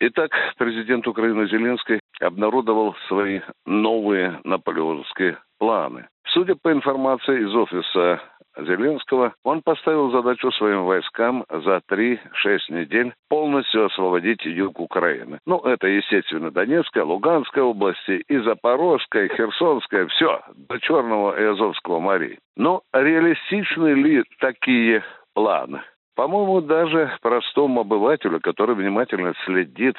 Итак, президент Украины Зеленский обнародовал свои новые наполеоновские планы. Судя по информации из офиса Зеленского, он поставил задачу своим войскам за 3-6 недель полностью освободить юг Украины. Ну, это, естественно, Донецкая, Луганская области, и Запорожская, Херсонская, все, до Черного и Азовского морей. Но реалистичны ли такие планы? По-моему, даже простому обывателю, который внимательно следит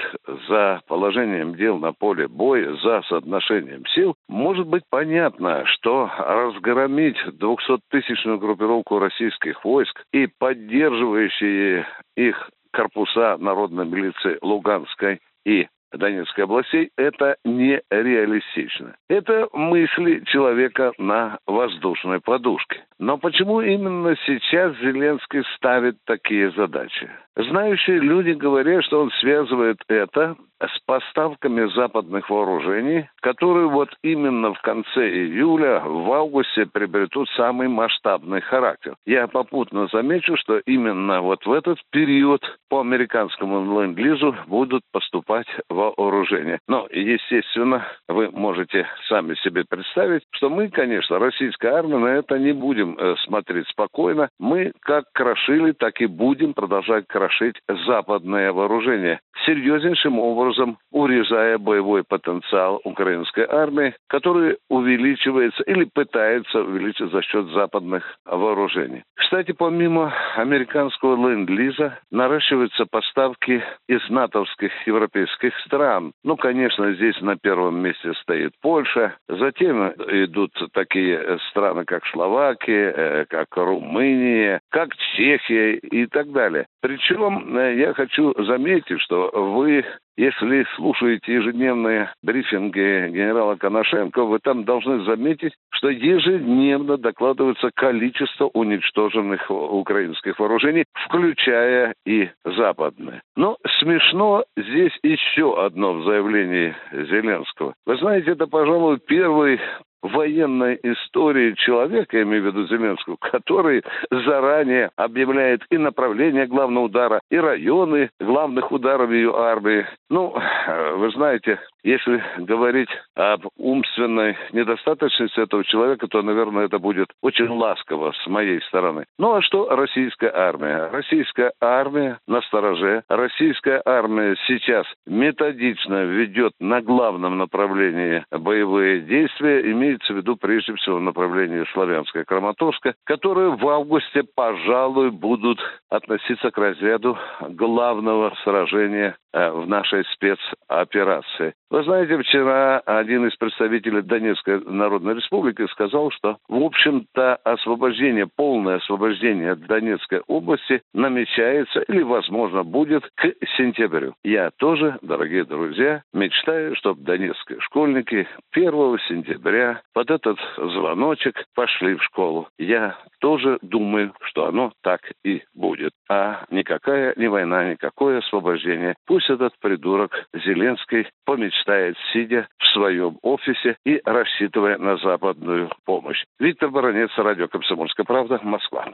за положением дел на поле боя, за соотношением сил, может быть понятно, что разгромить 200-тысячную группировку российских войск и поддерживающие их корпуса народной милиции Луганской и Донецкой областей, это нереалистично. Это мысли человека на воздушной подушке. Но почему именно сейчас Зеленский ставит такие задачи? Знающие люди говорят, что он связывает это с поставками западных вооружений, которые вот именно в конце июля, в августе приобретут самый масштабный характер. Я попутно замечу, что именно вот в этот период по американскому ленд-лизу будут поступать вооружения. Но, естественно, вы можете сами себе представить, что мы, конечно, российская армия, на это не будем э, смотреть спокойно. Мы как крошили, так и будем продолжать крошить западное вооружение. Серьезнейшим образом урезая боевой потенциал украинской армии, который увеличивается или пытается увеличить за счет западных вооружений. Кстати, помимо американского ленд-лиза наращиваются поставки из натовских европейских стран. Ну, конечно, здесь на первом месте стоит Польша, затем идут такие страны, как Словакия, э, как Румыния, как Чехия и так далее. Причем э, я хочу заметить, что вы если слушаете ежедневные брифинги генерала Коношенко, вы там должны заметить, что ежедневно докладывается количество уничтоженных украинских вооружений, включая и западные. Но смешно здесь еще одно в заявлении Зеленского. Вы знаете, это, пожалуй, первый военной истории человека, я имею в виду Зеленского, который заранее объявляет и направление главного удара, и районы главных ударов ее армии. Ну, вы знаете, если говорить об умственной недостаточности этого человека, то, наверное, это будет очень ласково с моей стороны. Ну а что российская армия? Российская армия на стороже. Российская армия сейчас методично ведет на главном направлении боевые действия, имеется в виду прежде всего в направлении Славянская Краматорска, которые в августе, пожалуй, будут относиться к разряду главного сражения э, в нашей спецоперации. Вы знаете, вчера один из представителей Донецкой Народной Республики сказал, что, в общем-то, освобождение, полное освобождение Донецкой области намечается или, возможно, будет к сентябрю. Я тоже, дорогие друзья, мечтаю, чтобы донецкие школьники 1 сентября под этот звоночек пошли в школу. Я тоже думаю, что оно так и будет. А никакая не война, никакое освобождение. Пусть этот придурок Зеленский помечтает мечтает, сидя в своем офисе и рассчитывая на западную помощь. Виктор Баранец, радио «Комсомольская правда», Москва.